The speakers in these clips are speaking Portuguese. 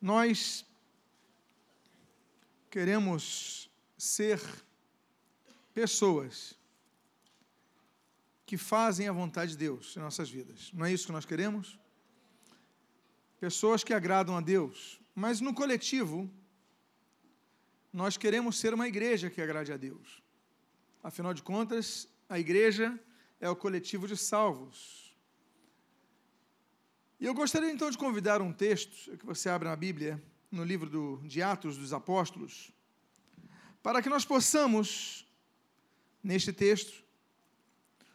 Nós queremos ser pessoas que fazem a vontade de Deus em nossas vidas. Não é isso que nós queremos? Pessoas que agradam a Deus. Mas no coletivo, nós queremos ser uma igreja que agrade a Deus. Afinal de contas, a igreja é o coletivo de salvos. E eu gostaria então de convidar um texto que você abra na Bíblia, no livro do, de Atos dos Apóstolos, para que nós possamos, neste texto,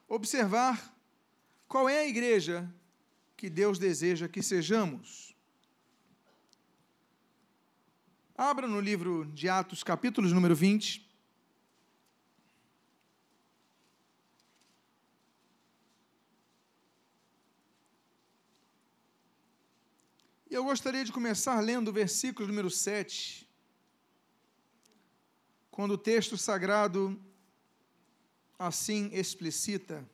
observar qual é a igreja que Deus deseja que sejamos. Abra no livro de Atos, capítulo número 20. Eu gostaria de começar lendo o versículo número 7, quando o texto sagrado assim explicita.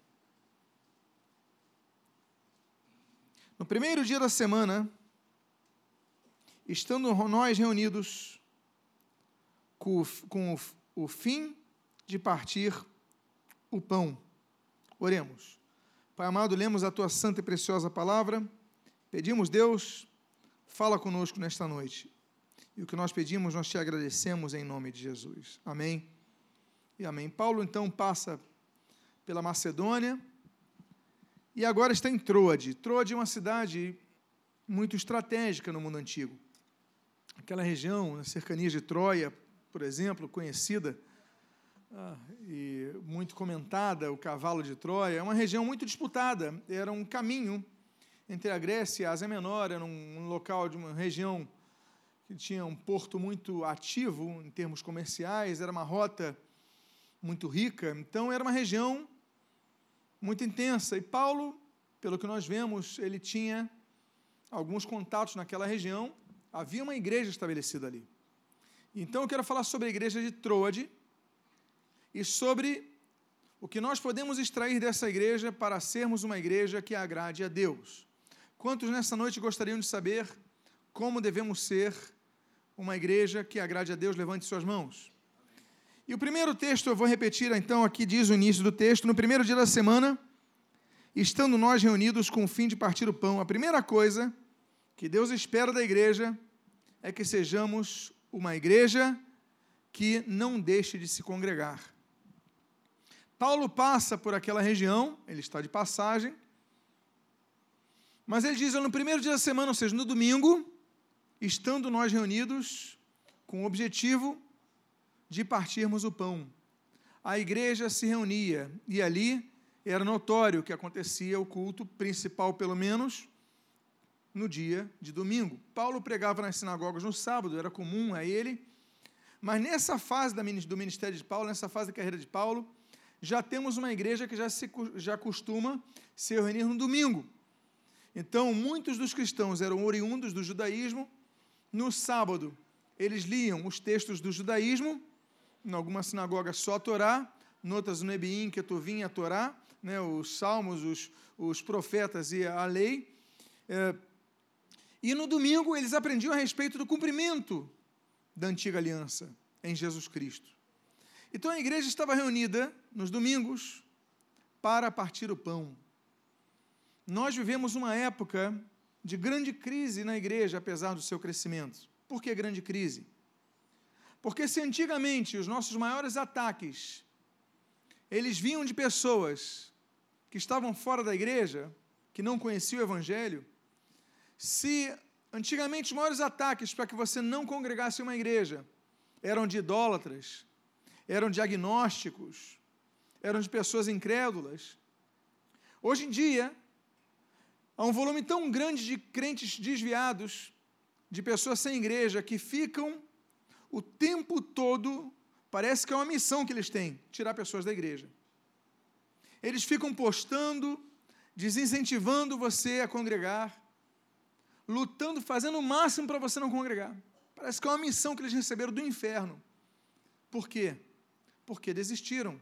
No primeiro dia da semana, estando nós reunidos com, com o, o fim de partir o pão, oremos. Pai amado, lemos a tua santa e preciosa palavra, pedimos, Deus, fala conosco nesta noite. E o que nós pedimos, nós te agradecemos em nome de Jesus. Amém e amém. Paulo então passa pela Macedônia e agora está em Troade. Troade é uma cidade muito estratégica no mundo antigo. Aquela região, nas cercanias de Troia, por exemplo, conhecida ah, e muito comentada, o cavalo de Troia, é uma região muito disputada. Era um caminho entre a Grécia e a Ásia Menor, era um, um local de uma região que tinha um porto muito ativo em termos comerciais, era uma rota muito rica, então era uma região muito intensa. E Paulo, pelo que nós vemos, ele tinha alguns contatos naquela região, havia uma igreja estabelecida ali. Então eu quero falar sobre a igreja de Troade e sobre o que nós podemos extrair dessa igreja para sermos uma igreja que agrade a Deus. Quantos nessa noite gostariam de saber como devemos ser uma igreja que agrade a Deus? Levante suas mãos. E o primeiro texto, eu vou repetir então, aqui diz o início do texto: no primeiro dia da semana, estando nós reunidos com o fim de partir o pão, a primeira coisa que Deus espera da igreja é que sejamos uma igreja que não deixe de se congregar. Paulo passa por aquela região, ele está de passagem, mas ele diz: no primeiro dia da semana, ou seja, no domingo, estando nós reunidos com o objetivo de partirmos o pão. A igreja se reunia e ali era notório que acontecia o culto principal, pelo menos, no dia de domingo. Paulo pregava nas sinagogas no sábado, era comum a ele, mas nessa fase do ministério de Paulo, nessa fase da carreira de Paulo, já temos uma igreja que já, se, já costuma se reunir no domingo. Então, muitos dos cristãos eram oriundos do judaísmo. No sábado, eles liam os textos do judaísmo em algumas sinagogas só a Torá, noutras no Nebiim, que tu vinha a Torá, né, os salmos, os, os profetas e a lei. É, e no domingo eles aprendiam a respeito do cumprimento da antiga aliança em Jesus Cristo. Então a igreja estava reunida nos domingos para partir o pão. Nós vivemos uma época de grande crise na igreja, apesar do seu crescimento. Por que grande crise? Porque se antigamente os nossos maiores ataques eles vinham de pessoas que estavam fora da igreja, que não conheciam o evangelho, se antigamente os maiores ataques para que você não congregasse uma igreja eram de idólatras, eram de agnósticos, eram de pessoas incrédulas, hoje em dia há um volume tão grande de crentes desviados, de pessoas sem igreja que ficam o tempo todo, parece que é uma missão que eles têm: tirar pessoas da igreja. Eles ficam postando, desincentivando você a congregar, lutando, fazendo o máximo para você não congregar. Parece que é uma missão que eles receberam do inferno. Por quê? Porque desistiram,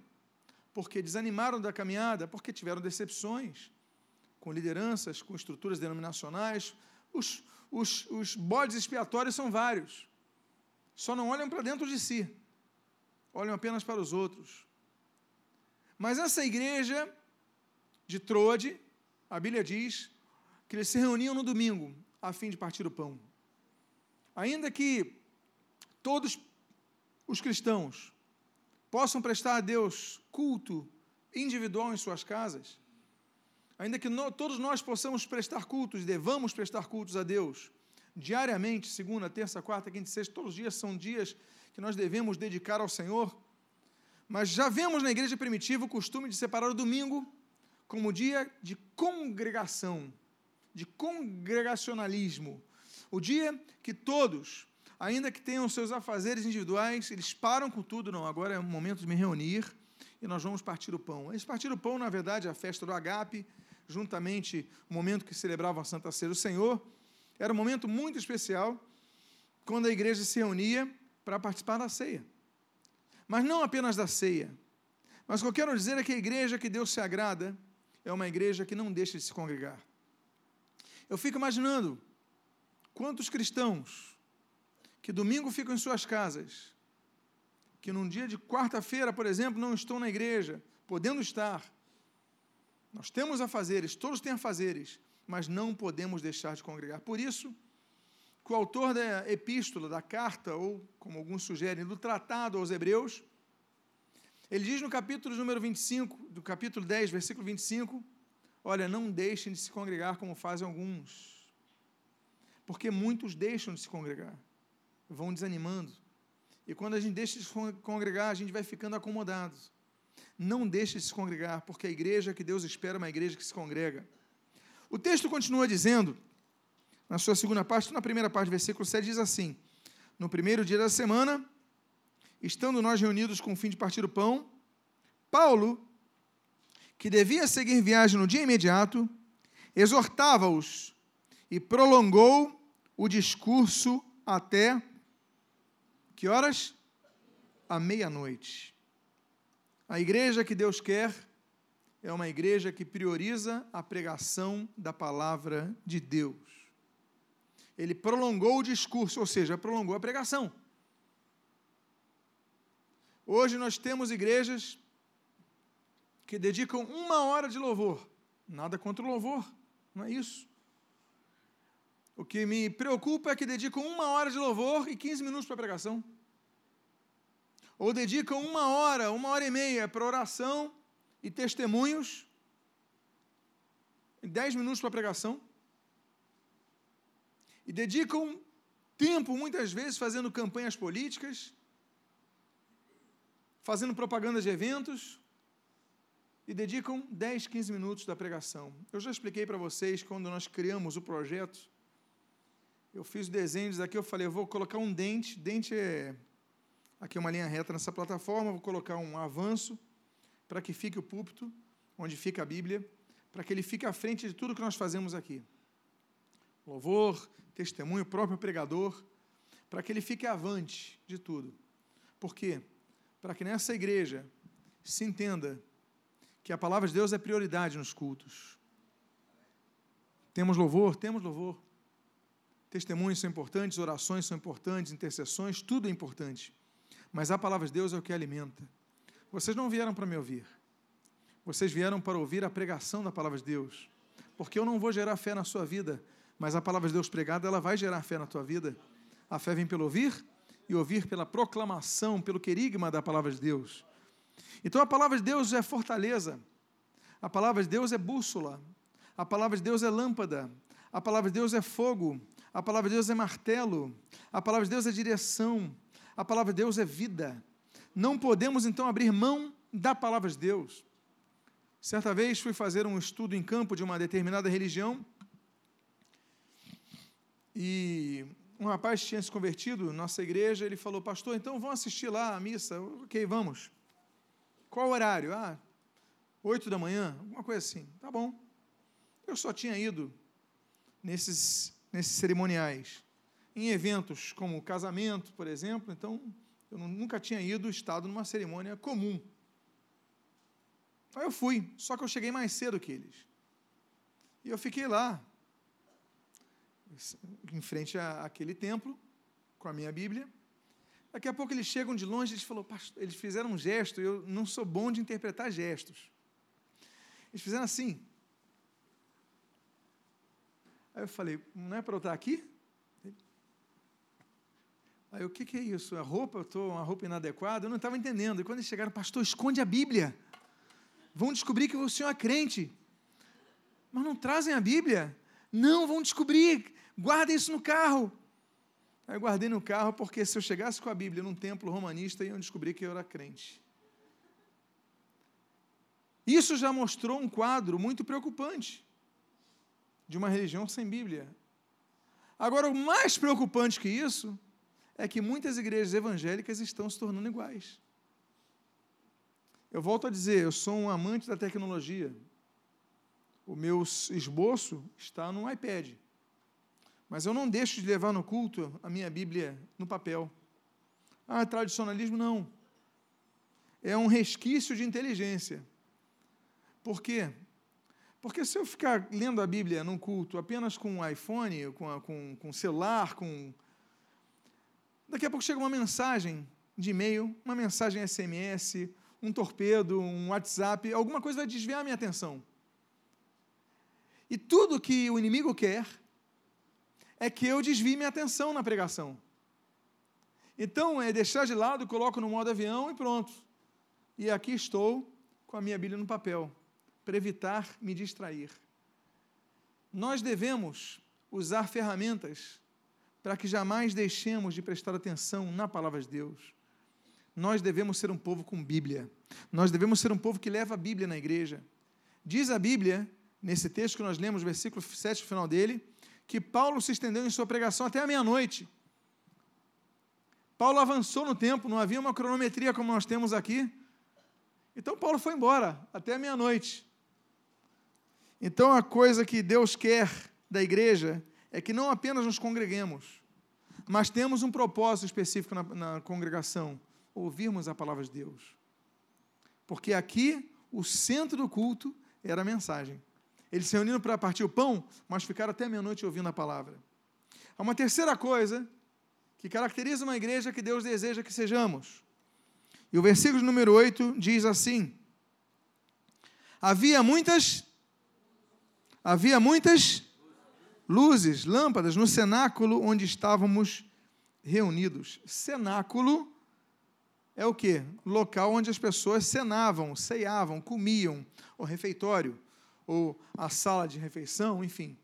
porque desanimaram da caminhada, porque tiveram decepções com lideranças, com estruturas denominacionais. Os, os, os bodes expiatórios são vários. Só não olham para dentro de si, olham apenas para os outros. Mas essa igreja de Troade, a Bíblia diz que eles se reuniam no domingo a fim de partir o pão. Ainda que todos os cristãos possam prestar a Deus culto individual em suas casas, ainda que no, todos nós possamos prestar cultos, devamos prestar cultos a Deus diariamente, segunda, terça, quarta, quinta sexta, todos os dias são dias que nós devemos dedicar ao Senhor. Mas já vemos na igreja primitiva o costume de separar o domingo como dia de congregação, de congregacionalismo. O dia que todos, ainda que tenham seus afazeres individuais, eles param com tudo, não, agora é o momento de me reunir e nós vamos partir o pão. Esse partir o pão, na verdade, é a festa do agape, juntamente o momento que celebravam a Santa Ceia do Senhor, era um momento muito especial, quando a igreja se reunia para participar da ceia. Mas não apenas da ceia. Mas o que eu quero dizer é que a igreja que Deus se agrada é uma igreja que não deixa de se congregar. Eu fico imaginando quantos cristãos que domingo ficam em suas casas, que num dia de quarta-feira, por exemplo, não estão na igreja, podendo estar. Nós temos afazeres, todos têm afazeres, mas não podemos deixar de congregar. Por isso, que o autor da epístola, da carta, ou como alguns sugerem, do tratado aos Hebreus, ele diz no capítulo número 25, do capítulo 10, versículo 25, olha, não deixem de se congregar como fazem alguns, porque muitos deixam de se congregar, vão desanimando, e quando a gente deixa de congregar, a gente vai ficando acomodado. Não deixe de se congregar, porque a igreja que Deus espera é uma igreja que se congrega. O texto continua dizendo, na sua segunda parte, na primeira parte do versículo 7, diz assim: No primeiro dia da semana, estando nós reunidos com o fim de partir o pão, Paulo, que devia seguir viagem no dia imediato, exortava-os e prolongou o discurso até que horas? À meia-noite. A igreja que Deus quer é uma igreja que prioriza a pregação da palavra de Deus. Ele prolongou o discurso, ou seja, prolongou a pregação. Hoje nós temos igrejas que dedicam uma hora de louvor. Nada contra o louvor, não é isso. O que me preocupa é que dedicam uma hora de louvor e 15 minutos para pregação. Ou dedicam uma hora, uma hora e meia para oração e testemunhos, dez minutos para pregação, e dedicam tempo, muitas vezes, fazendo campanhas políticas, fazendo propaganda de eventos, e dedicam 10, 15 minutos da pregação. Eu já expliquei para vocês, quando nós criamos o projeto, eu fiz desenhos aqui, eu falei, eu vou colocar um dente, dente é aqui uma linha reta nessa plataforma, vou colocar um avanço, para que fique o púlpito, onde fica a Bíblia, para que ele fique à frente de tudo que nós fazemos aqui. Louvor, testemunho, próprio pregador, para que ele fique avante de tudo. Por quê? Para que nessa igreja se entenda que a palavra de Deus é prioridade nos cultos. Temos louvor? Temos louvor. Testemunhos são importantes, orações são importantes, intercessões, tudo é importante. Mas a palavra de Deus é o que alimenta. Vocês não vieram para me ouvir. Vocês vieram para ouvir a pregação da palavra de Deus. Porque eu não vou gerar fé na sua vida, mas a palavra de Deus pregada, ela vai gerar fé na tua vida. A fé vem pelo ouvir e ouvir pela proclamação, pelo querigma da palavra de Deus. Então a palavra de Deus é fortaleza. A palavra de Deus é bússola. A palavra de Deus é lâmpada. A palavra de Deus é fogo. A palavra de Deus é martelo. A palavra de Deus é direção. A palavra de Deus é vida não podemos então abrir mão da palavra de Deus. Certa vez fui fazer um estudo em campo de uma determinada religião e um rapaz tinha se convertido nossa igreja, ele falou, pastor, então vamos assistir lá a missa? Ok, vamos. Qual horário? Ah, oito da manhã, alguma coisa assim. Tá bom. Eu só tinha ido nesses, nesses cerimoniais, em eventos como casamento, por exemplo, então eu nunca tinha ido estado numa cerimônia comum. Aí eu fui, só que eu cheguei mais cedo que eles. E eu fiquei lá. em frente àquele templo, com a minha Bíblia. Daqui a pouco eles chegam de longe, eles falou, eles fizeram um gesto, eu não sou bom de interpretar gestos. Eles fizeram assim. Aí eu falei, não é para eu estar aqui? Aí o que, que é isso? A roupa, eu estou uma roupa inadequada? Eu não estava entendendo. E quando eles chegaram, pastor, esconde a Bíblia. Vão descobrir que o senhor é crente. Mas não trazem a Bíblia? Não, vão descobrir. Guarda isso no carro. Aí eu guardei no carro, porque se eu chegasse com a Bíblia num templo romanista, iam descobrir que eu era crente. Isso já mostrou um quadro muito preocupante de uma religião sem Bíblia. Agora, o mais preocupante que isso é que muitas igrejas evangélicas estão se tornando iguais. Eu volto a dizer, eu sou um amante da tecnologia. O meu esboço está no iPad. Mas eu não deixo de levar no culto a minha Bíblia no papel. Ah, tradicionalismo não. É um resquício de inteligência. Por quê? Porque se eu ficar lendo a Bíblia num culto apenas com um iPhone, com, com, com celular, com. Daqui a pouco chega uma mensagem de e-mail, uma mensagem SMS, um torpedo, um WhatsApp, alguma coisa vai desviar a minha atenção. E tudo que o inimigo quer é que eu desvie minha atenção na pregação. Então, é deixar de lado, coloco no modo avião e pronto. E aqui estou com a minha Bíblia no papel, para evitar me distrair. Nós devemos usar ferramentas para que jamais deixemos de prestar atenção na palavra de Deus. Nós devemos ser um povo com Bíblia. Nós devemos ser um povo que leva a Bíblia na igreja. Diz a Bíblia, nesse texto que nós lemos, versículo 7, final dele, que Paulo se estendeu em sua pregação até a meia-noite. Paulo avançou no tempo, não havia uma cronometria como nós temos aqui. Então Paulo foi embora até a meia-noite. Então a coisa que Deus quer da igreja é que não apenas nos congreguemos, mas temos um propósito específico na, na congregação: ouvirmos a palavra de Deus. Porque aqui o centro do culto era a mensagem. Eles se reuniram para partir o pão, mas ficaram até meia-noite ouvindo a palavra. Há uma terceira coisa que caracteriza uma igreja que Deus deseja que sejamos. E o versículo número 8 diz assim: Havia muitas havia muitas luzes, lâmpadas no cenáculo onde estávamos reunidos. Cenáculo é o que? Local onde as pessoas cenavam, ceiavam, comiam, o refeitório ou a sala de refeição, enfim.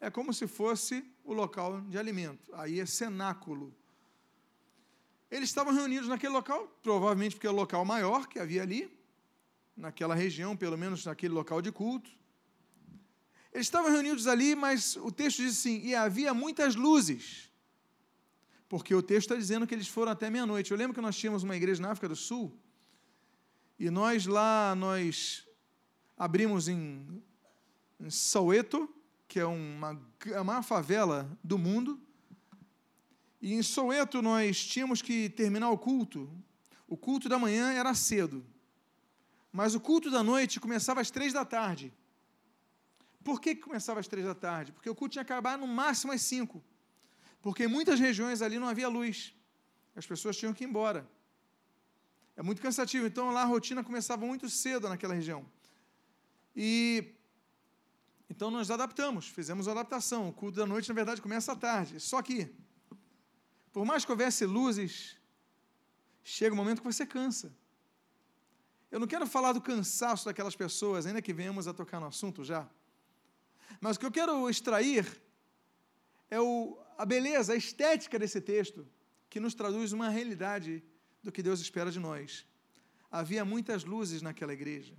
É como se fosse o local de alimento. Aí é cenáculo. Eles estavam reunidos naquele local, provavelmente porque é o local maior que havia ali, naquela região, pelo menos naquele local de culto. Eles estavam reunidos ali, mas o texto diz assim: e havia muitas luzes. Porque o texto está dizendo que eles foram até meia-noite. Eu lembro que nós tínhamos uma igreja na África do Sul, e nós lá, nós abrimos em em Soweto, que é uma, a maior favela do mundo. E em Soweto nós tínhamos que terminar o culto. O culto da manhã era cedo, mas o culto da noite começava às três da tarde. Por que começava às três da tarde? Porque o culto tinha que acabar no máximo às cinco. Porque em muitas regiões ali não havia luz. As pessoas tinham que ir embora. É muito cansativo. Então lá a rotina começava muito cedo naquela região. E então nós adaptamos, fizemos a adaptação. O culto da noite, na verdade, começa à tarde. Só que, por mais que houvesse luzes, chega um momento que você cansa. Eu não quero falar do cansaço daquelas pessoas, ainda que venhamos a tocar no assunto já. Mas o que eu quero extrair é o, a beleza, a estética desse texto, que nos traduz uma realidade do que Deus espera de nós. Havia muitas luzes naquela igreja.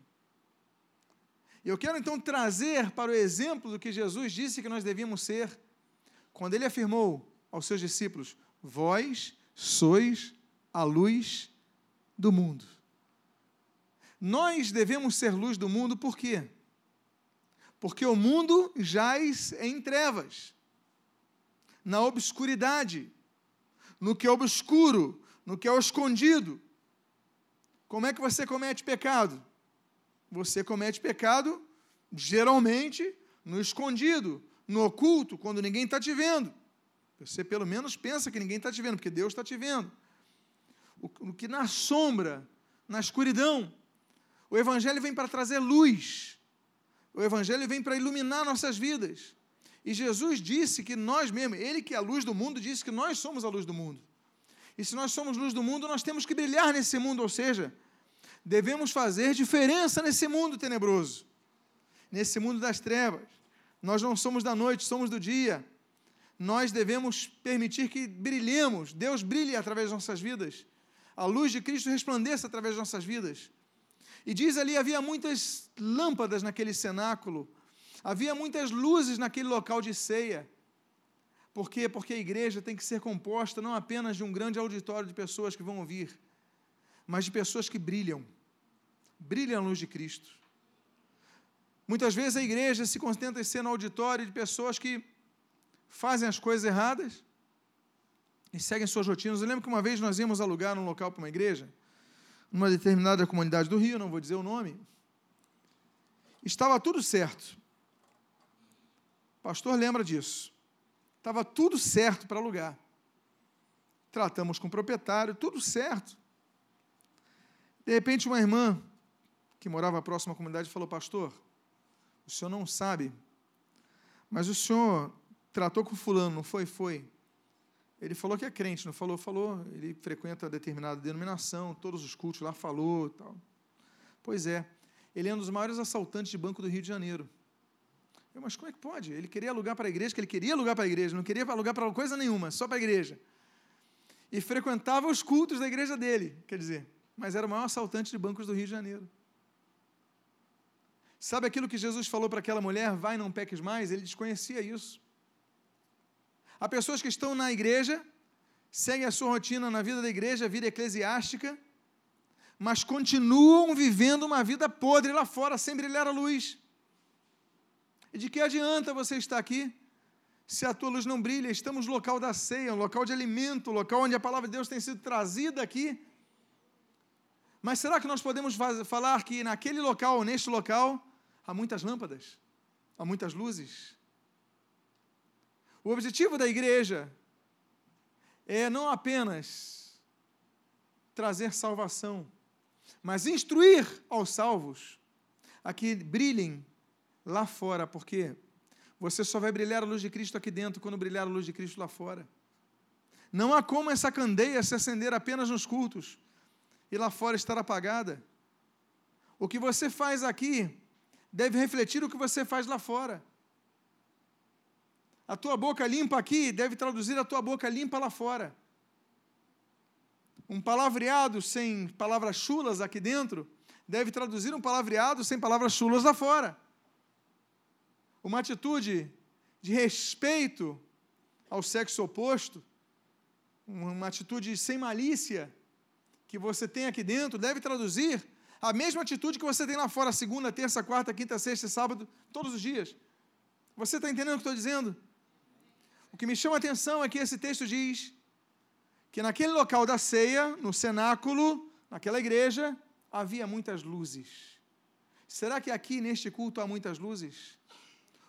Eu quero então trazer para o exemplo do que Jesus disse que nós devíamos ser, quando ele afirmou aos seus discípulos: Vós sois a luz do mundo. Nós devemos ser luz do mundo por quê? Porque o mundo jaz em trevas, na obscuridade, no que é obscuro, no que é escondido. Como é que você comete pecado? você comete pecado geralmente no escondido, no oculto, quando ninguém está te vendo. Você pelo menos pensa que ninguém está te vendo, porque Deus está te vendo. O, o que na sombra, na escuridão. O Evangelho vem para trazer luz. O Evangelho vem para iluminar nossas vidas. E Jesus disse que nós mesmos, Ele que é a luz do mundo, disse que nós somos a luz do mundo. E se nós somos luz do mundo, nós temos que brilhar nesse mundo, ou seja, devemos fazer diferença nesse mundo tenebroso, nesse mundo das trevas. Nós não somos da noite, somos do dia. Nós devemos permitir que brilhemos, Deus brilhe através de nossas vidas, a luz de Cristo resplandeça através de nossas vidas. E diz ali: havia muitas lâmpadas naquele cenáculo, havia muitas luzes naquele local de ceia. Por quê? Porque a igreja tem que ser composta não apenas de um grande auditório de pessoas que vão ouvir, mas de pessoas que brilham, brilham a luz de Cristo. Muitas vezes a igreja se contenta em ser no auditório de pessoas que fazem as coisas erradas e seguem suas rotinas. Eu lembro que uma vez nós íamos alugar um local para uma igreja, numa determinada comunidade do Rio, não vou dizer o nome. Estava tudo certo. O pastor lembra disso. Estava tudo certo para alugar. Tratamos com o proprietário, tudo certo. De repente, uma irmã que morava próxima à comunidade falou: Pastor, o senhor não sabe, mas o senhor tratou com fulano, não foi? Foi. Ele falou que é crente, não falou? Falou. Ele frequenta determinada denominação, todos os cultos lá falou tal. Pois é. Ele é um dos maiores assaltantes de banco do Rio de Janeiro. Eu, mas como é que pode? Ele queria alugar para a igreja, que ele queria alugar para a igreja, não queria alugar para coisa nenhuma, só para a igreja. E frequentava os cultos da igreja dele, quer dizer, mas era o maior assaltante de bancos do Rio de Janeiro. Sabe aquilo que Jesus falou para aquela mulher, vai, não peques mais? Ele desconhecia isso. Há pessoas que estão na igreja, seguem a sua rotina na vida da igreja, vida eclesiástica, mas continuam vivendo uma vida podre lá fora, sem brilhar a luz. E de que adianta você estar aqui se a tua luz não brilha? Estamos no local da ceia, um local de alimento, um local onde a palavra de Deus tem sido trazida aqui. Mas será que nós podemos falar que naquele local, neste local, há muitas lâmpadas, há muitas luzes. O objetivo da igreja é não apenas trazer salvação, mas instruir aos salvos a que brilhem lá fora, porque você só vai brilhar a luz de Cristo aqui dentro quando brilhar a luz de Cristo lá fora. Não há como essa candeia se acender apenas nos cultos e lá fora estar apagada. O que você faz aqui deve refletir o que você faz lá fora. A tua boca limpa aqui deve traduzir a tua boca limpa lá fora. Um palavreado sem palavras chulas aqui dentro deve traduzir um palavreado sem palavras chulas lá fora. Uma atitude de respeito ao sexo oposto, uma atitude sem malícia que você tem aqui dentro deve traduzir a mesma atitude que você tem lá fora, segunda, terça, quarta, quinta, sexta sábado, todos os dias. Você está entendendo o que estou dizendo? O que me chama a atenção é que esse texto diz que naquele local da ceia, no cenáculo, naquela igreja, havia muitas luzes. Será que aqui neste culto há muitas luzes?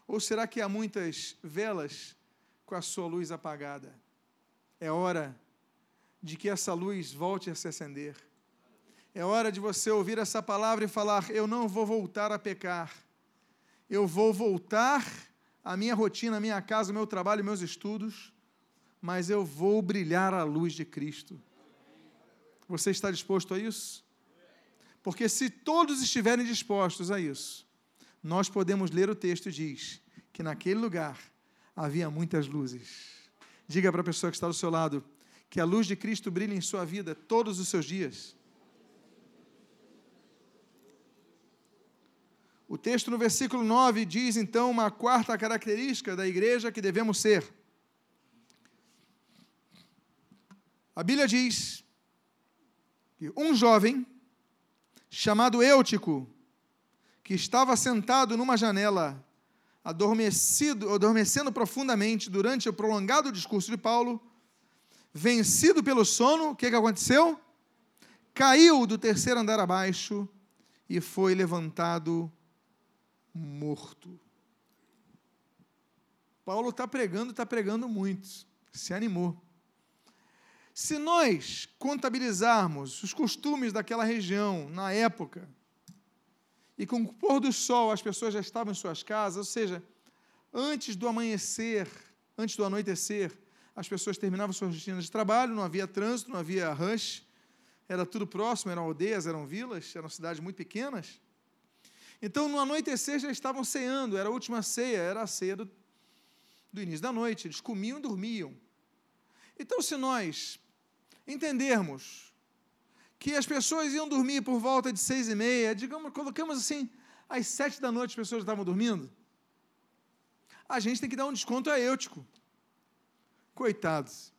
Ou será que há muitas velas com a sua luz apagada? É hora de que essa luz volte a se acender. É hora de você ouvir essa palavra e falar: Eu não vou voltar a pecar. Eu vou voltar à minha rotina, à minha casa, ao meu trabalho, meus estudos, mas eu vou brilhar a luz de Cristo. Você está disposto a isso? Porque se todos estiverem dispostos a isso, nós podemos ler o texto e diz que naquele lugar havia muitas luzes. Diga para a pessoa que está do seu lado que a luz de Cristo brilhe em sua vida todos os seus dias. O texto no versículo 9 diz então uma quarta característica da igreja que devemos ser. A Bíblia diz que um jovem chamado Eutico, que estava sentado numa janela, adormecido, adormecendo profundamente durante o prolongado discurso de Paulo, vencido pelo sono, o que, que aconteceu? Caiu do terceiro andar abaixo e foi levantado morto. Paulo está pregando, está pregando muito. Se animou. Se nós contabilizarmos os costumes daquela região na época, e com o pôr do sol as pessoas já estavam em suas casas, ou seja, antes do amanhecer, antes do anoitecer, as pessoas terminavam suas rotinas de trabalho, não havia trânsito, não havia rush, era tudo próximo, eram aldeias, eram vilas, eram cidades muito pequenas. Então, no anoitecer já estavam ceando, era a última ceia, era a ceia do, do início da noite, eles comiam e dormiam. Então, se nós entendermos que as pessoas iam dormir por volta de seis e meia, digamos, colocamos assim, às sete da noite as pessoas estavam dormindo, a gente tem que dar um desconto a Eutico. Coitados.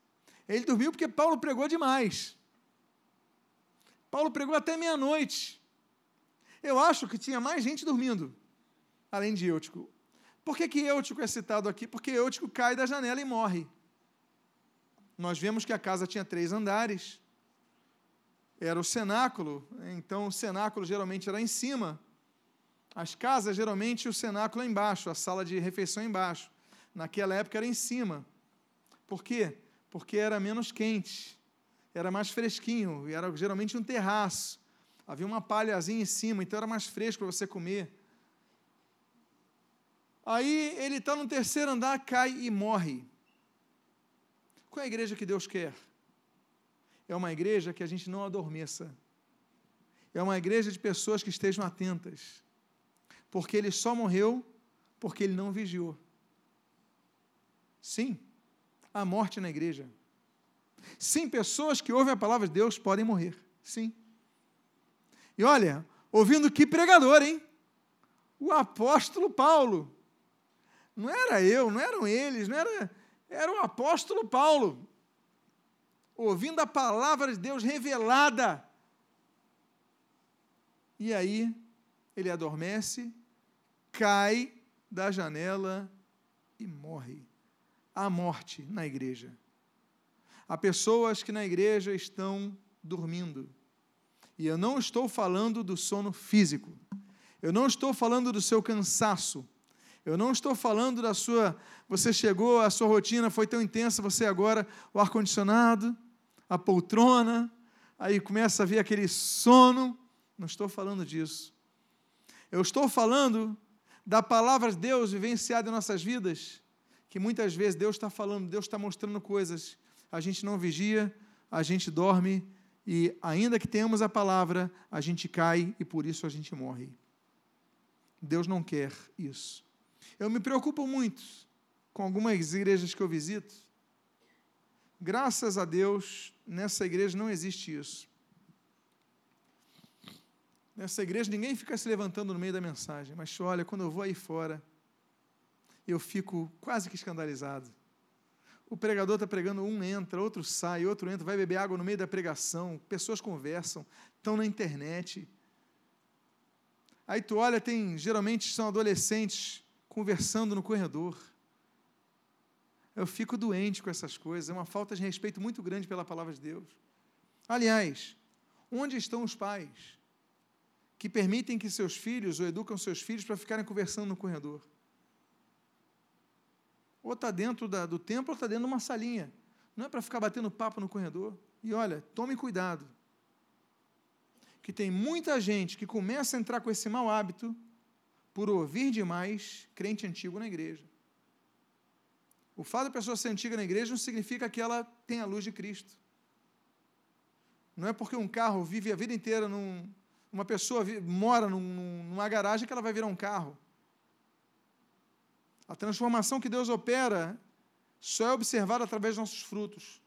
Ele dormiu porque Paulo pregou demais. Paulo pregou até meia-noite. Eu acho que tinha mais gente dormindo, além de Eutico. Por que, que Eutico é citado aqui? Porque Eutico cai da janela e morre. Nós vemos que a casa tinha três andares. Era o cenáculo, então o cenáculo geralmente era em cima. As casas, geralmente, o cenáculo é embaixo, a sala de refeição é embaixo. Naquela época era em cima. Por quê? Porque era menos quente, era mais fresquinho, era geralmente um terraço. Havia uma palhazinha em cima, então era mais fresco para você comer. Aí ele está no terceiro andar, cai e morre. Qual é a igreja que Deus quer? É uma igreja que a gente não adormeça. É uma igreja de pessoas que estejam atentas. Porque ele só morreu porque ele não vigiou. Sim, a morte na igreja. Sim, pessoas que ouvem a palavra de Deus podem morrer. Sim. E olha, ouvindo que pregador, hein? O apóstolo Paulo. Não era eu, não eram eles, não era. Era o apóstolo Paulo. Ouvindo a palavra de Deus revelada. E aí, ele adormece, cai da janela e morre há morte na igreja. Há pessoas que na igreja estão dormindo. E eu não estou falando do sono físico. Eu não estou falando do seu cansaço. Eu não estou falando da sua. Você chegou, a sua rotina foi tão intensa, você agora, o ar-condicionado, a poltrona, aí começa a vir aquele sono. Não estou falando disso. Eu estou falando da palavra de Deus vivenciada em nossas vidas que muitas vezes Deus está falando, Deus está mostrando coisas, a gente não vigia, a gente dorme e, ainda que tenhamos a palavra, a gente cai e por isso a gente morre. Deus não quer isso. Eu me preocupo muito com algumas igrejas que eu visito. Graças a Deus, nessa igreja não existe isso. Nessa igreja ninguém fica se levantando no meio da mensagem, mas olha, quando eu vou aí fora, eu fico quase que escandalizado. O pregador está pregando, um entra, outro sai, outro entra, vai beber água no meio da pregação, pessoas conversam, estão na internet. Aí tu olha, tem, geralmente são adolescentes conversando no corredor. Eu fico doente com essas coisas, é uma falta de respeito muito grande pela palavra de Deus. Aliás, onde estão os pais que permitem que seus filhos ou educam seus filhos para ficarem conversando no corredor? Ou está dentro da, do templo ou está dentro de uma salinha. Não é para ficar batendo papo no corredor. E olha, tome cuidado. Que tem muita gente que começa a entrar com esse mau hábito por ouvir demais crente antigo na igreja. O fato da pessoa ser antiga na igreja não significa que ela tem a luz de Cristo. Não é porque um carro vive a vida inteira num, uma pessoa mora num, numa garagem que ela vai virar um carro. A transformação que Deus opera só é observada através dos nossos frutos.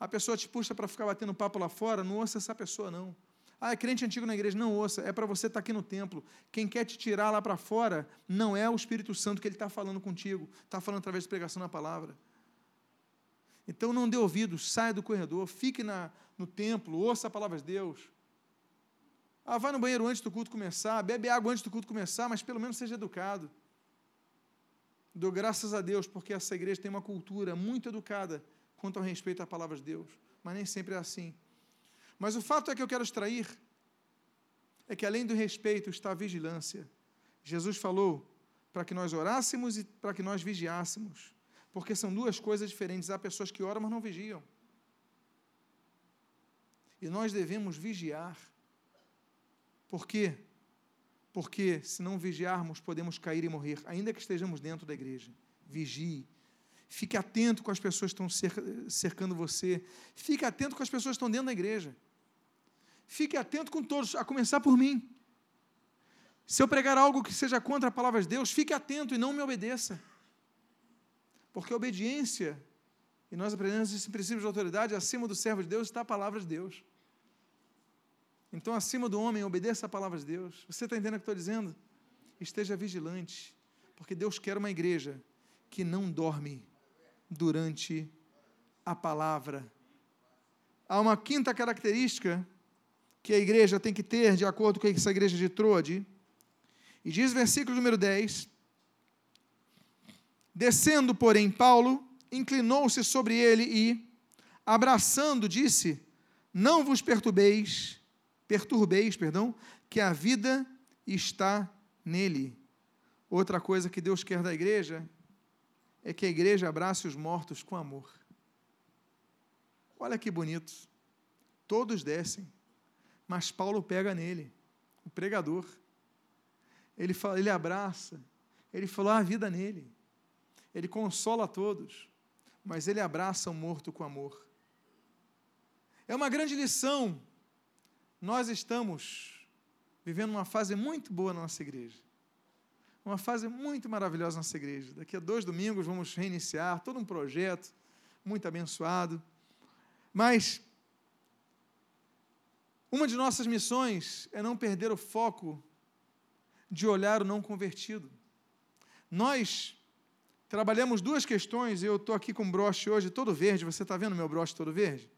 A pessoa te puxa para ficar batendo papo lá fora, não ouça essa pessoa, não. Ah, é crente antigo na igreja, não ouça, é para você estar tá aqui no templo. Quem quer te tirar lá para fora não é o Espírito Santo que ele está falando contigo, está falando através de pregação na palavra. Então não dê ouvidos, saia do corredor, fique na, no templo, ouça a palavra de Deus. Ah, vai no banheiro antes do culto começar, bebe água antes do culto começar, mas pelo menos seja educado. Dou graças a Deus porque essa igreja tem uma cultura muito educada quanto ao respeito à palavra de Deus, mas nem sempre é assim. Mas o fato é que eu quero extrair é que além do respeito está a vigilância. Jesus falou para que nós orássemos e para que nós vigiássemos. Porque são duas coisas diferentes. Há pessoas que oram, mas não vigiam. E nós devemos vigiar. Por quê? Porque se não vigiarmos, podemos cair e morrer, ainda que estejamos dentro da igreja. Vigie. Fique atento com as pessoas que estão cercando você. Fique atento com as pessoas que estão dentro da igreja. Fique atento com todos, a começar por mim. Se eu pregar algo que seja contra a palavra de Deus, fique atento e não me obedeça. Porque a obediência, e nós aprendemos esse princípio de autoridade, acima do servo de Deus está a palavra de Deus. Então, acima do homem, obedeça a palavra de Deus. Você está entendendo o que estou dizendo? Esteja vigilante, porque Deus quer uma igreja que não dorme durante a palavra. Há uma quinta característica que a igreja tem que ter, de acordo com essa igreja de Troade, e diz o versículo número 10: Descendo, porém, Paulo inclinou-se sobre ele e, abraçando, disse: Não vos perturbeis, perturbeis, perdão, que a vida está nele. Outra coisa que Deus quer da igreja é que a igreja abrace os mortos com amor. Olha que bonito. Todos descem, mas Paulo pega nele, o pregador. Ele fala, ele abraça, ele falou a vida nele. Ele consola a todos, mas ele abraça o morto com amor. É uma grande lição. Nós estamos vivendo uma fase muito boa na nossa igreja. Uma fase muito maravilhosa na nossa igreja. Daqui a dois domingos vamos reiniciar todo um projeto muito abençoado. Mas uma de nossas missões é não perder o foco de olhar o não convertido. Nós trabalhamos duas questões, eu estou aqui com broche hoje todo verde, você está vendo meu broche todo verde?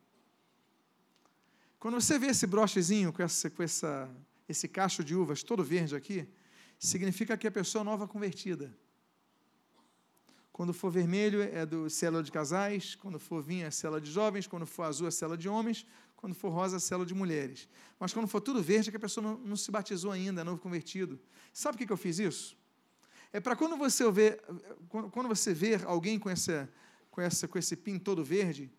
Quando você vê esse brochezinho com, essa, com essa, esse cacho de uvas todo verde aqui, significa que a pessoa é nova convertida. Quando for vermelho é do célula de casais, quando for vinho é célula de jovens, quando for azul é célula de homens, quando for rosa é célula de mulheres. Mas quando for tudo verde é que a pessoa não, não se batizou ainda, é novo convertido. Sabe por que, eu fiz isso? É para quando você vê, quando você vê alguém com, essa, com, essa, com esse pin todo verde,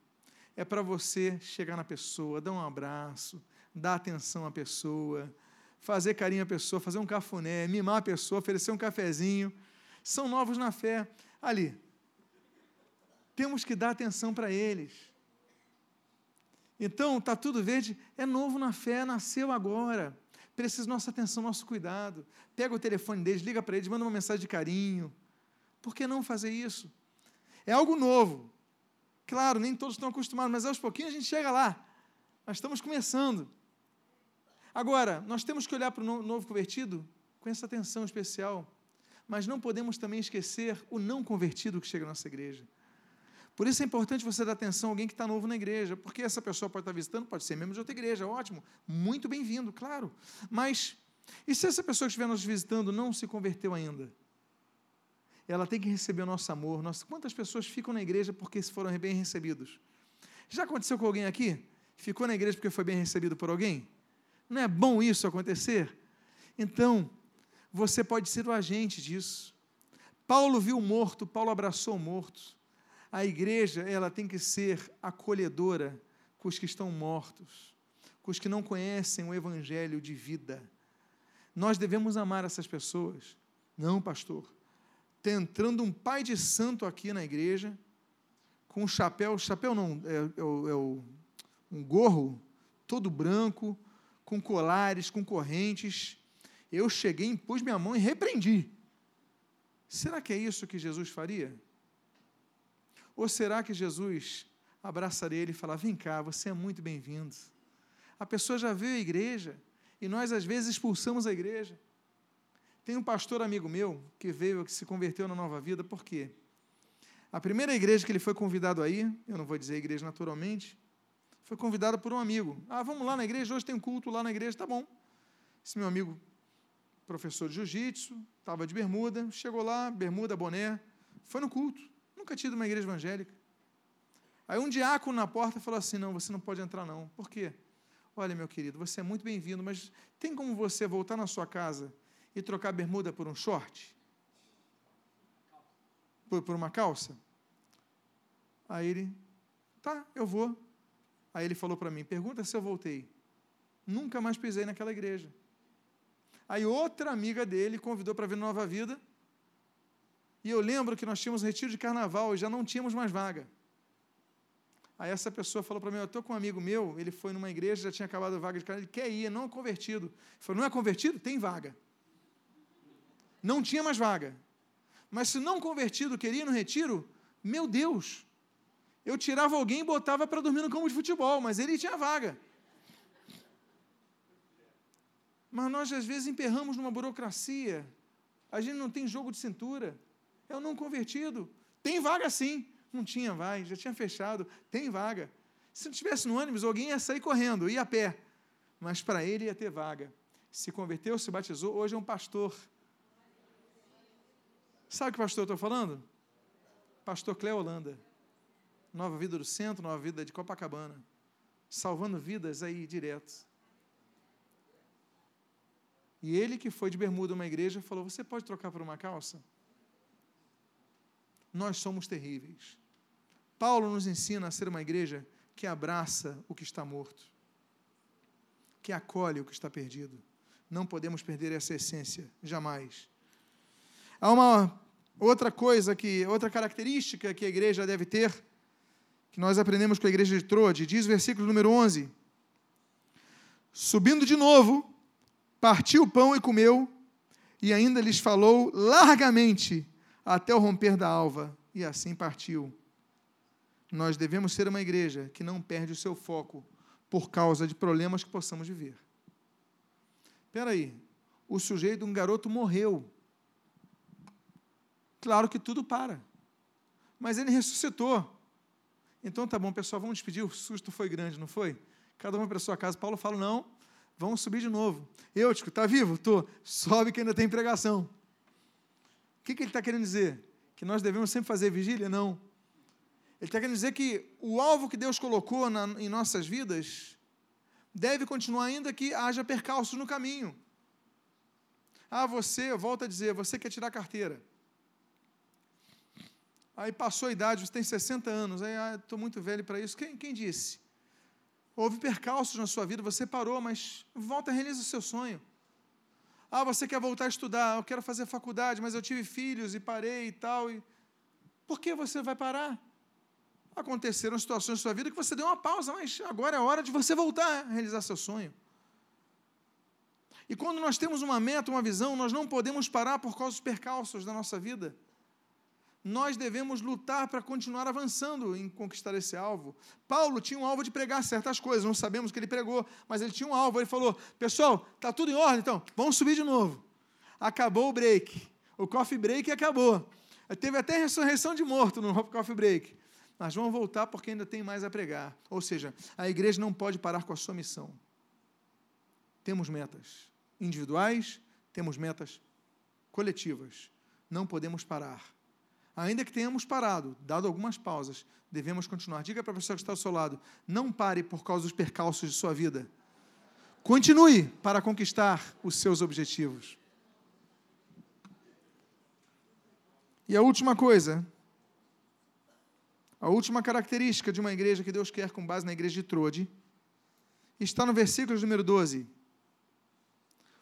é para você chegar na pessoa, dar um abraço, dar atenção à pessoa, fazer carinho à pessoa, fazer um cafuné, mimar a pessoa, oferecer um cafezinho. São novos na fé. Ali. Temos que dar atenção para eles. Então, está tudo verde, é novo na fé, nasceu agora precisa nossa atenção, nosso cuidado. Pega o telefone deles, liga para eles, manda uma mensagem de carinho. Por que não fazer isso? É algo novo. Claro, nem todos estão acostumados, mas aos pouquinhos a gente chega lá. Nós estamos começando. Agora, nós temos que olhar para o novo convertido com essa atenção especial. Mas não podemos também esquecer o não convertido que chega à nossa igreja. Por isso é importante você dar atenção a alguém que está novo na igreja, porque essa pessoa pode estar visitando, pode ser membro de outra igreja, ótimo, muito bem-vindo, claro. Mas, e se essa pessoa que estiver nos visitando não se converteu ainda? Ela tem que receber o nosso amor. Nossa, quantas pessoas ficam na igreja porque foram bem recebidos? Já aconteceu com alguém aqui? Ficou na igreja porque foi bem recebido por alguém? Não é bom isso acontecer? Então, você pode ser o agente disso. Paulo viu o morto, Paulo abraçou o morto. A igreja, ela tem que ser acolhedora com os que estão mortos, com os que não conhecem o evangelho de vida. Nós devemos amar essas pessoas. Não, pastor. Está entrando um pai de santo aqui na igreja, com um chapéu, chapéu não, é, é, é um gorro todo branco, com colares, com correntes. Eu cheguei, impus minha mão e repreendi. Será que é isso que Jesus faria? Ou será que Jesus abraçaria ele e falar: Vem cá, você é muito bem-vindo? A pessoa já veio à igreja e nós, às vezes, expulsamos a igreja. Tem um pastor amigo meu que veio, que se converteu na nova vida, por quê? A primeira igreja que ele foi convidado aí, eu não vou dizer igreja naturalmente, foi convidado por um amigo. Ah, vamos lá na igreja, hoje tem um culto lá na igreja, tá bom. Esse meu amigo, professor de jiu-jitsu, estava de bermuda, chegou lá, bermuda, boné, foi no culto. Nunca tinha ido uma igreja evangélica. Aí um diácono na porta falou assim: Não, você não pode entrar, não. Por quê? Olha, meu querido, você é muito bem-vindo, mas tem como você voltar na sua casa e trocar bermuda por um short? Por, por uma calça? Aí ele, tá, eu vou. Aí ele falou para mim: pergunta se eu voltei. Nunca mais pisei naquela igreja. Aí outra amiga dele convidou para vir Nova Vida. E eu lembro que nós tínhamos um retiro de carnaval e já não tínhamos mais vaga. Aí essa pessoa falou para mim: Eu estou com um amigo meu, ele foi numa igreja, já tinha acabado a vaga de carnaval, ele quer ir, não é convertido. Ele falou: Não é convertido? Tem vaga. Não tinha mais vaga. Mas se não convertido queria ir no retiro, meu Deus, eu tirava alguém e botava para dormir no campo de futebol, mas ele tinha vaga. Mas nós, às vezes, emperramos numa burocracia. A gente não tem jogo de cintura. É o não convertido. Tem vaga sim. Não tinha, vai, já tinha fechado. Tem vaga. Se não tivesse no ônibus, alguém ia sair correndo, ia a pé. Mas para ele ia ter vaga. Se converteu, se batizou, hoje é um pastor. Sabe que pastor eu estou falando? Pastor Cléo Holanda. Nova Vida do Centro, Nova Vida de Copacabana. Salvando vidas aí direto. E ele que foi de bermuda uma igreja falou: Você pode trocar por uma calça? Nós somos terríveis. Paulo nos ensina a ser uma igreja que abraça o que está morto, que acolhe o que está perdido. Não podemos perder essa essência, jamais. Há uma outra coisa que, outra característica que a igreja deve ter, que nós aprendemos com a igreja de Trode, diz o versículo número 11: Subindo de novo, partiu o pão e comeu, e ainda lhes falou largamente até o romper da alva, e assim partiu. Nós devemos ser uma igreja que não perde o seu foco por causa de problemas que possamos viver. Espera aí, o sujeito, um garoto, morreu. Claro que tudo para. Mas ele ressuscitou. Então tá bom, pessoal, vamos despedir. O susto foi grande, não foi? Cada uma para sua casa. Paulo fala: não, Vamos subir de novo. Eutico, está vivo? Estou. Sobe que ainda tem pregação. O que, que ele está querendo dizer? Que nós devemos sempre fazer vigília? Não. Ele está querendo dizer que o alvo que Deus colocou na, em nossas vidas deve continuar, ainda que haja percalços no caminho. Ah, você, eu volto a dizer, você quer tirar carteira. Aí passou a idade, você tem 60 anos, aí ah, estou muito velho para isso. Quem, quem disse? Houve percalços na sua vida, você parou, mas volta e realiza o seu sonho. Ah, você quer voltar a estudar, eu quero fazer faculdade, mas eu tive filhos e parei e tal. E... Por que você vai parar? Aconteceram situações na sua vida que você deu uma pausa, mas agora é hora de você voltar a realizar seu sonho. E quando nós temos uma meta, uma visão, nós não podemos parar por causa dos percalços da nossa vida nós devemos lutar para continuar avançando em conquistar esse alvo. Paulo tinha um alvo de pregar certas coisas, não sabemos que ele pregou, mas ele tinha um alvo. Ele falou: Pessoal, está tudo em ordem, então vamos subir de novo. Acabou o break, o coffee break acabou. Teve até ressurreição de morto no coffee break. Mas vamos voltar porque ainda tem mais a pregar. Ou seja, a igreja não pode parar com a sua missão. Temos metas individuais, temos metas coletivas. Não podemos parar Ainda que tenhamos parado, dado algumas pausas, devemos continuar. Diga para a pessoa que está ao seu lado: não pare por causa dos percalços de sua vida. Continue para conquistar os seus objetivos. E a última coisa, a última característica de uma igreja que Deus quer com base na igreja de Trode, está no versículo número 12.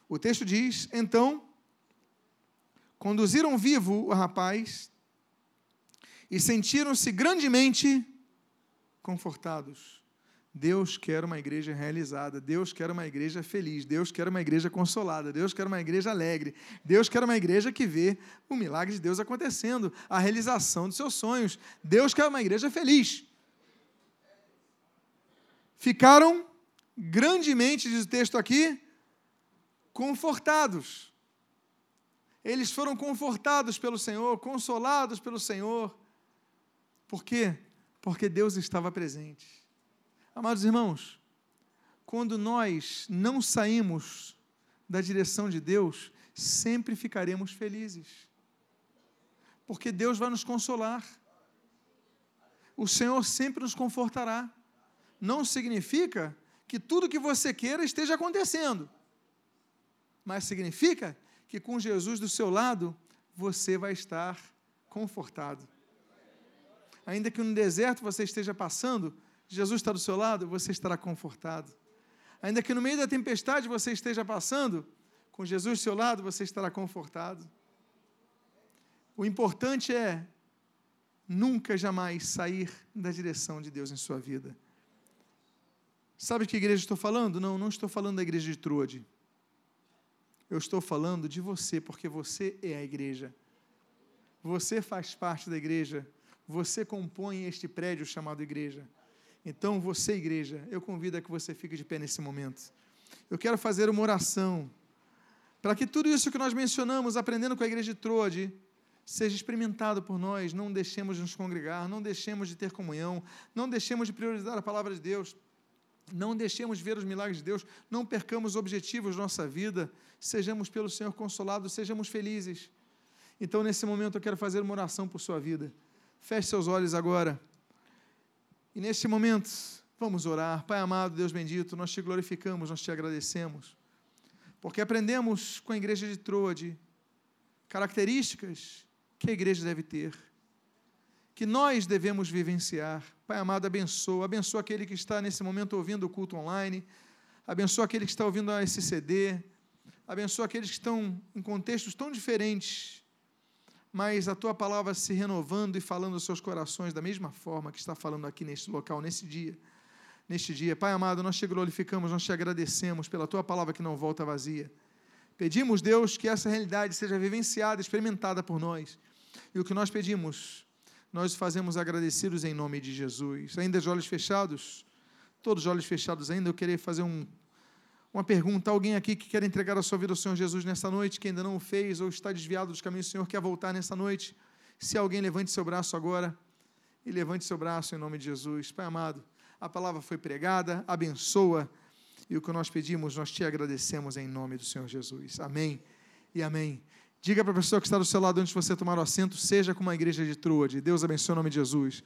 O texto diz: Então, conduziram vivo o rapaz e sentiram-se grandemente confortados. Deus quer uma igreja realizada, Deus quer uma igreja feliz, Deus quer uma igreja consolada, Deus quer uma igreja alegre, Deus quer uma igreja que vê o milagre de Deus acontecendo, a realização dos seus sonhos. Deus quer uma igreja feliz. Ficaram grandemente, diz o texto aqui, confortados. Eles foram confortados pelo Senhor, consolados pelo Senhor. Por quê? Porque Deus estava presente. Amados irmãos, quando nós não saímos da direção de Deus, sempre ficaremos felizes. Porque Deus vai nos consolar. O Senhor sempre nos confortará. Não significa que tudo que você queira esteja acontecendo. Mas significa que com Jesus do seu lado, você vai estar confortado. Ainda que no deserto você esteja passando, Jesus está do seu lado, você estará confortado. Ainda que no meio da tempestade você esteja passando, com Jesus do seu lado, você estará confortado. O importante é nunca jamais sair da direção de Deus em sua vida. Sabe de que igreja estou falando? Não, não estou falando da igreja de Trude. Eu estou falando de você, porque você é a igreja. Você faz parte da igreja. Você compõe este prédio chamado igreja. Então, você, igreja, eu convido a que você fique de pé nesse momento. Eu quero fazer uma oração para que tudo isso que nós mencionamos, aprendendo com a igreja de Trode, seja experimentado por nós. Não deixemos de nos congregar, não deixemos de ter comunhão, não deixemos de priorizar a palavra de Deus, não deixemos de ver os milagres de Deus, não percamos os objetivos da nossa vida, sejamos pelo Senhor consolados, sejamos felizes. Então, nesse momento, eu quero fazer uma oração por sua vida. Feche seus olhos agora. E neste momento, vamos orar. Pai amado, Deus bendito, nós te glorificamos, nós te agradecemos, porque aprendemos com a igreja de Troade características que a igreja deve ter, que nós devemos vivenciar. Pai amado, abençoa, abençoa aquele que está nesse momento ouvindo o culto online, abençoa aquele que está ouvindo a SCD, abençoa aqueles que estão em contextos tão diferentes mas a tua palavra se renovando e falando aos seus corações da mesma forma que está falando aqui neste local, nesse dia. Neste dia, Pai amado, nós te glorificamos, nós te agradecemos pela tua palavra que não volta vazia. Pedimos, Deus, que essa realidade seja vivenciada, experimentada por nós. E o que nós pedimos, nós fazemos agradecidos em nome de Jesus. Ainda de olhos fechados, todos os olhos fechados ainda, eu queria fazer um uma pergunta: alguém aqui que quer entregar a sua vida ao Senhor Jesus nesta noite, que ainda não o fez ou está desviado dos caminhos do Senhor, quer voltar nesta noite? Se alguém levante seu braço agora e levante seu braço em nome de Jesus. Pai amado, a palavra foi pregada, abençoa e o que nós pedimos, nós te agradecemos em nome do Senhor Jesus. Amém e amém. Diga para a pessoa que está do seu lado antes de você tomar o assento, seja como a igreja de Truade. Deus abençoe o nome de Jesus.